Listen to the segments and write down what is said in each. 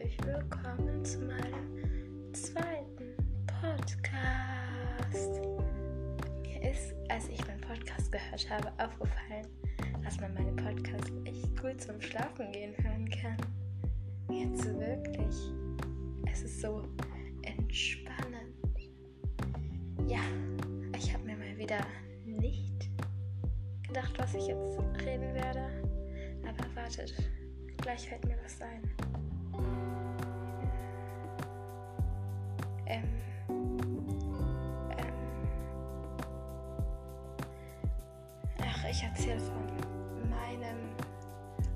herzlich willkommen zu meinem zweiten Podcast. Mir ist, als ich meinen Podcast gehört habe, aufgefallen, dass man meine Podcasts echt gut zum Schlafen gehen hören kann. Jetzt wirklich. Es ist so entspannend. Ja, ich habe mir mal wieder nicht gedacht, was ich jetzt reden werde. Aber wartet, gleich fällt mir was ein. Ähm, ähm, ach, ich erzähle von meinem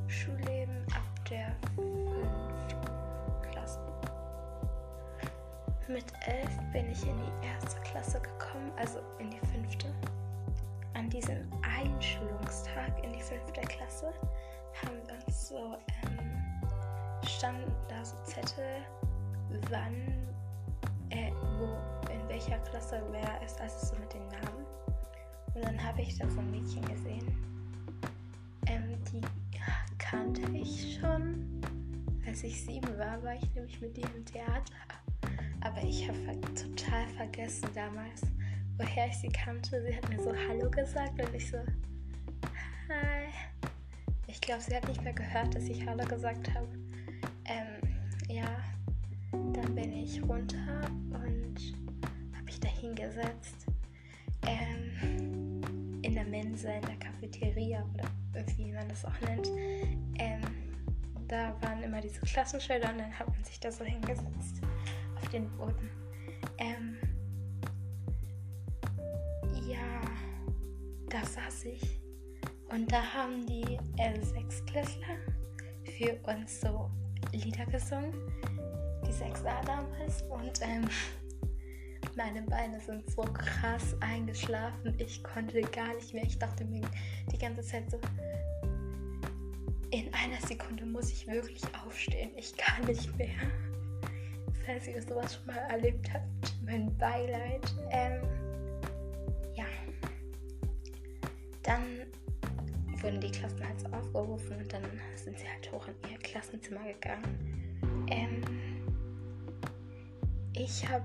Schulleben ab der fünften Klasse. Mit elf bin ich in die erste Klasse gekommen, also in die fünfte. An diesem Einschulungstag in die fünfte Klasse haben wir uns so, ähm, standen da so Zettel, wann welcher Klasse wer ist, also so mit den Namen. Und dann habe ich da so ein Mädchen gesehen. Ähm, die kannte ich schon. Als ich sieben war, war ich nämlich mit ihr im Theater. Aber ich habe total vergessen damals, woher ich sie kannte. Sie hat mir so Hallo gesagt und ich so, Hi. Ich glaube, sie hat nicht mehr gehört, dass ich Hallo gesagt habe. Ähm, ja, dann bin ich runter und habe mich da hingesetzt. Ähm, in der Mensa, in der Cafeteria oder wie man das auch nennt. Ähm, da waren immer diese Klassenschilder und dann hat man sich da so hingesetzt auf den Boden. Ähm, ja, da saß ich und da haben die äh, Sechsklässler für uns so Lieder gesungen die 6a damals und ähm, meine Beine sind so krass eingeschlafen. Ich konnte gar nicht mehr. Ich dachte mir die ganze Zeit so, in einer Sekunde muss ich wirklich aufstehen. Ich kann nicht mehr. Falls ihr sowas schon mal erlebt habt, mein Beileid. Ähm, ja. Dann wurden die Klassen halt so aufgerufen und dann sind sie halt hoch in ihr Klassenzimmer gegangen. Ähm, ich habe,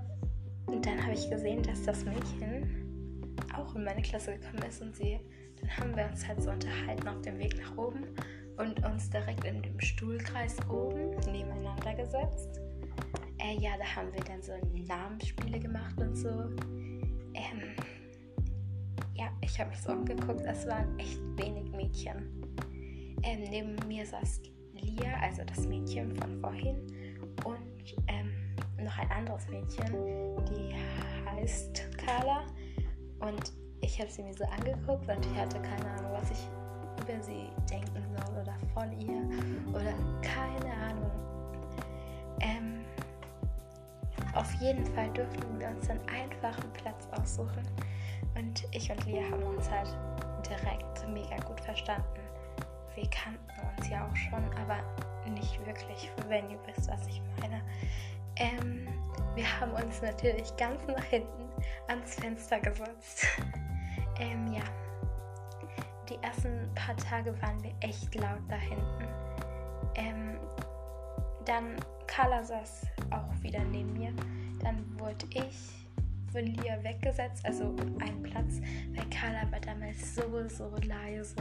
dann habe ich gesehen, dass das Mädchen auch in meine Klasse gekommen ist und sie, dann haben wir uns halt so unterhalten auf dem Weg nach oben und uns direkt in dem Stuhlkreis oben nebeneinander gesetzt. Äh, ja, da haben wir dann so Namensspiele gemacht und so. Ähm, ja, ich habe mich so umgeguckt, es waren echt wenig Mädchen. Ähm, neben mir saß Lia, also das Mädchen von vorhin, und ähm, noch ein anderes Mädchen, die heißt Carla. Und ich habe sie mir so angeguckt und ich hatte keine Ahnung, was ich über sie denken soll oder von ihr oder keine Ahnung. Ähm, auf jeden Fall durften wir uns dann einfach einen Platz aussuchen. Und ich und Lia haben uns halt direkt mega gut verstanden. Wir kannten uns ja auch schon, aber nicht wirklich, wenn ihr wisst, was ich meine. Ähm, wir haben uns natürlich ganz nach hinten ans Fenster gesetzt. ähm, ja. Die ersten paar Tage waren wir echt laut da hinten. Ähm, dann Carla saß auch wieder neben mir. Dann wurde ich von Lia weggesetzt, also einen Platz, weil Carla war damals so, so leise.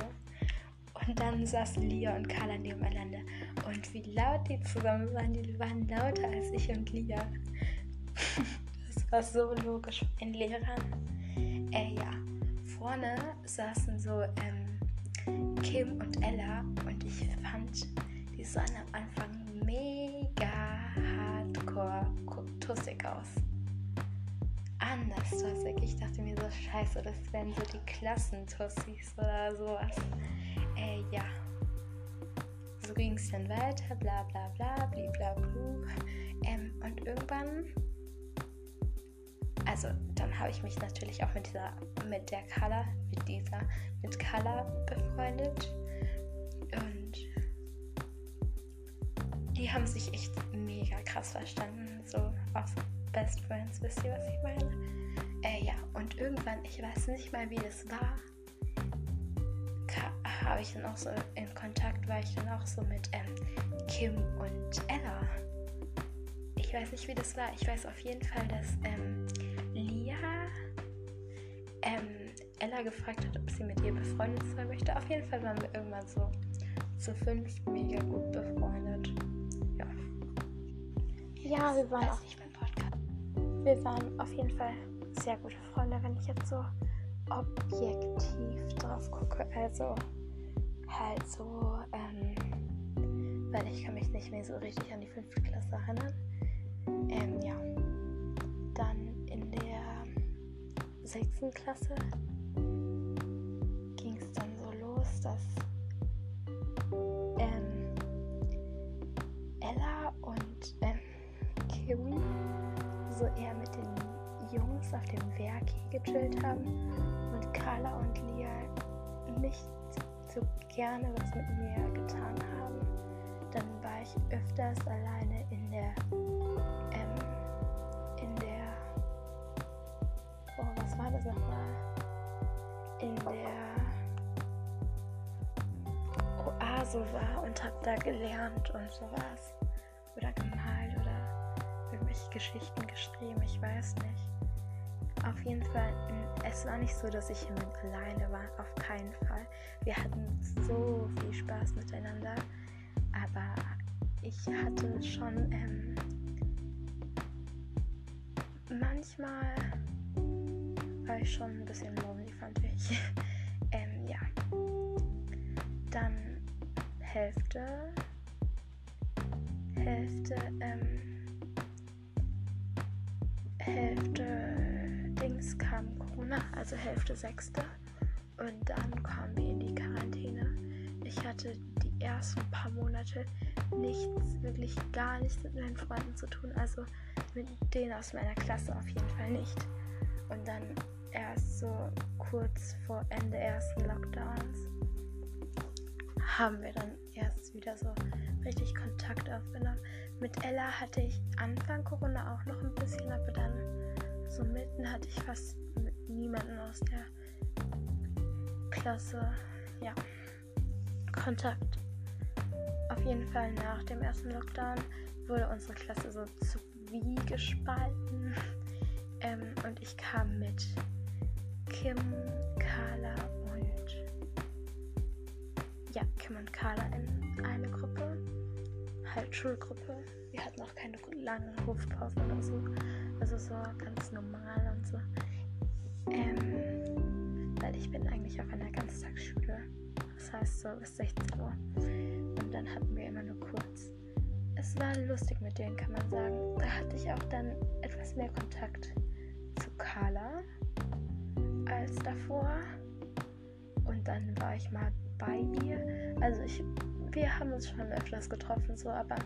Und dann saßen Lia und Carla nebeneinander. Und wie laut die zusammen waren, die waren lauter als ich und Lia. das war so logisch den Lehrern. Äh, ja, vorne saßen so ähm, Kim und Ella und ich fand, die sahen am Anfang mega hardcore tussig aus. Anders tussig. Ich dachte mir so, scheiße, das wären so die Klassentussis oder sowas. Äh, ja. So ging es dann weiter, bla bla bla, bliblablu. Ähm, und irgendwann, also dann habe ich mich natürlich auch mit dieser, mit der Color, mit dieser, mit Color befreundet. Und die haben sich echt mega krass verstanden. So auf Best Friends, wisst ihr, was ich meine? Äh, ja, und irgendwann, ich weiß nicht mal, wie das war habe ich dann auch so in Kontakt, war ich dann auch so mit ähm, Kim und Ella. ich weiß nicht, wie das war. Ich weiß auf jeden Fall, dass ähm, Lia ähm, Ella gefragt hat, ob sie mit ihr befreundet sein möchte. Auf jeden Fall waren wir irgendwann so zu fünf mega gut befreundet. Ja. Ja, wir waren auch nicht beim Podcast. Wir waren auf jeden Fall sehr gute Freunde, wenn ich jetzt so objektiv drauf gucke. Also halt so, ähm, weil ich kann mich nicht mehr so richtig an die fünfte Klasse erinnern. Ähm, ja. Dann in der sechsten Klasse ging es dann so los, dass ähm, Ella und ähm, Kim so eher mit den Jungs auf dem Werk hier gechillt haben und Carla und Lia nicht so gerne was mit mir getan haben. Dann war ich öfters alleine in der ähm, in der oh, was war das nochmal? In der Oase war und hab da gelernt und sowas. Oder gemalt oder irgendwelche Geschichten geschrieben, ich weiß nicht. Auf jeden Fall, es war nicht so, dass ich mit alleine war, auf keinen Fall. Wir hatten so viel Spaß miteinander, aber ich hatte schon ähm, manchmal war ich schon ein bisschen lonely, fand ich. ähm, ja. Dann Hälfte. Hälfte, ähm, Hälfte Corona, also Hälfte Sechste. Und dann kamen wir in die Quarantäne. Ich hatte die ersten paar Monate nichts, wirklich gar nichts mit meinen Freunden zu tun. Also mit denen aus meiner Klasse auf jeden Fall nicht. Und dann erst so kurz vor Ende ersten Lockdowns haben wir dann erst wieder so richtig Kontakt aufgenommen. Mit Ella hatte ich Anfang Corona auch noch ein bisschen, aber dann so mitten hatte ich fast niemanden aus der Klasse, ja, Kontakt. Auf jeden Fall nach dem ersten Lockdown wurde unsere Klasse so zu wie gespalten. Ähm, und ich kam mit Kim, Carla und ja, Kim und Carla in eine Gruppe. Halt Schulgruppe. Wir hatten auch keine langen Hofpausen oder so. Also so ganz normal und so. Ich auf einer Ganztagsschule. Das heißt so bis 16 Uhr. Und dann hatten wir immer nur kurz. Es war lustig mit denen, kann man sagen. Da hatte ich auch dann etwas mehr Kontakt zu Carla als davor. Und dann war ich mal bei ihr. Also ich, wir haben uns schon öfters getroffen, so, aber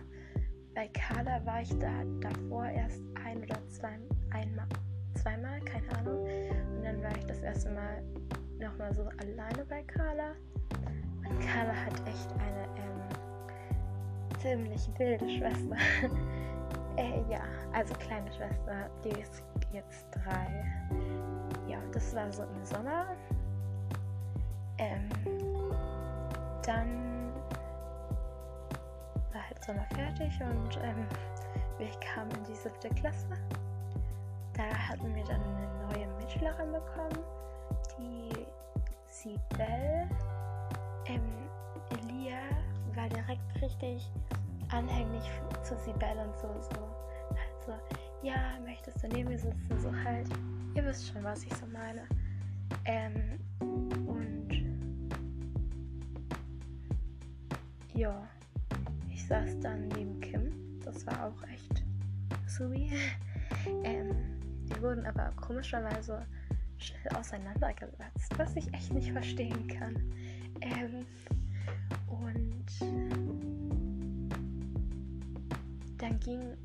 bei Carla war ich da davor erst ein oder zwei, einmal, zweimal, keine Ahnung. Und dann war ich das erste Mal nochmal so alleine bei Carla. Und Carla hat echt eine ähm, ziemlich wilde Schwester. äh, ja, also kleine Schwester, die ist jetzt drei. Ja, das war so im Sommer. Ähm, dann war halt Sommer fertig und ähm, wir kamen in die siebte Klasse. Da hatten wir dann eine neue Mitschülerin bekommen, die Sibel. Ähm, Elia war direkt richtig anhänglich zu Sibel und so, so. Halt ja, möchtest du neben mir sitzen? So halt, ihr wisst schon, was ich so meine. Ähm, und ja, ich saß dann neben Kim. Das war auch echt sweet. ähm, wir wurden aber komischerweise schnell auseinandergesetzt, was ich echt nicht verstehen kann. Ähm, und dann ging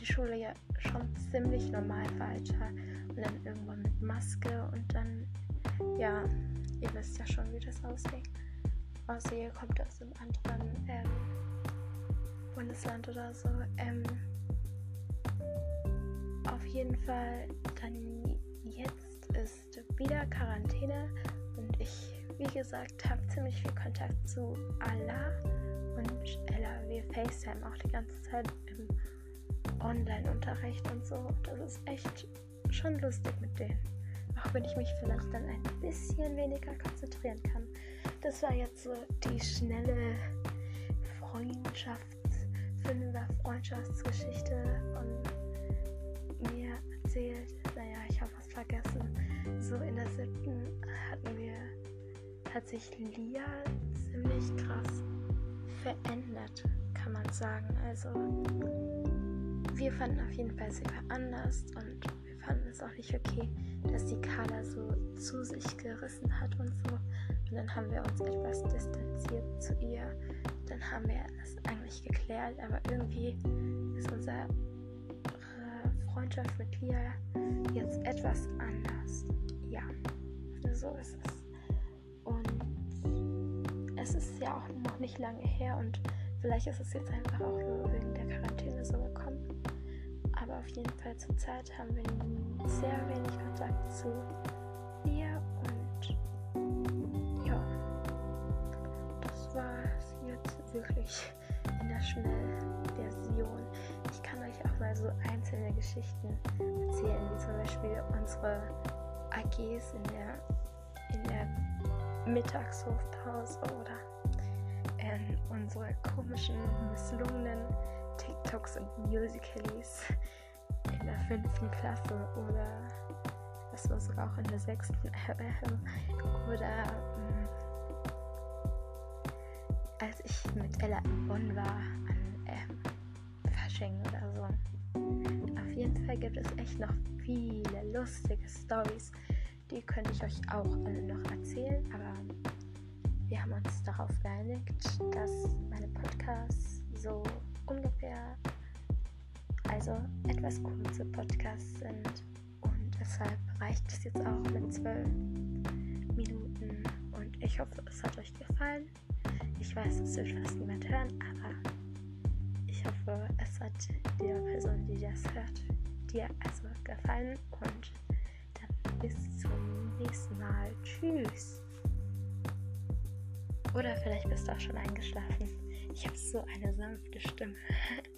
die Schule ja schon ziemlich normal weiter. Und dann irgendwann mit Maske und dann, ja, ihr wisst ja schon, wie das aussieht. Außer ihr kommt aus einem anderen ähm, Bundesland oder so. Ähm, auf jeden Fall, dann jetzt ist wieder Quarantäne und ich, wie gesagt, habe ziemlich viel Kontakt zu Allah und Ella. Wir FaceTime auch die ganze Zeit im Online-Unterricht und so. Das ist echt schon lustig mit denen. Auch wenn ich mich vielleicht dann ein bisschen weniger konzentrieren kann. Das war jetzt so die schnelle Freundschafts-, Freundschaftsgeschichte von mir erzählt. Ich habe was vergessen. So in der siebten hatten wir, hat sich Lia ziemlich krass verändert, kann man sagen. Also wir fanden auf jeden Fall, sie war anders und wir fanden es auch nicht okay, dass die Carla so zu sich gerissen hat und so. Und dann haben wir uns etwas distanziert zu ihr. Dann haben wir es eigentlich geklärt, aber irgendwie ist unsere Freundschaft mit Lia jetzt etwas anders. Ja, so ist es. Und es ist ja auch noch nicht lange her und vielleicht ist es jetzt einfach auch nur wegen der Quarantäne so gekommen. Aber auf jeden Fall zur Zeit haben wir sehr wenig Kontakt zu ihr und ja, das war es jetzt wirklich in der Schnellversion. Mal so einzelne Geschichten erzählen, wie zum Beispiel unsere AGs in der, in der Mittagshofpause oder ähm, unsere komischen, misslungenen TikToks und Musicalies in der fünften Klasse oder das war sogar auch in der sechsten oder ähm, als ich mit Ella in Bonn war an ähm, Fasching oder so. Gibt es echt noch viele lustige Stories. Die könnte ich euch auch alle noch erzählen, aber wir haben uns darauf geeinigt, dass meine Podcasts so ungefähr, also etwas kurze Podcasts sind und deshalb reicht es jetzt auch mit zwölf Minuten und ich hoffe, es hat euch gefallen. Ich weiß, es wird fast niemand hören, aber ich hoffe, es hat der Person, die das hört, dir also gefallen und dann bis zum nächsten Mal. Tschüss. Oder vielleicht bist du auch schon eingeschlafen. Ich habe so eine sanfte Stimme.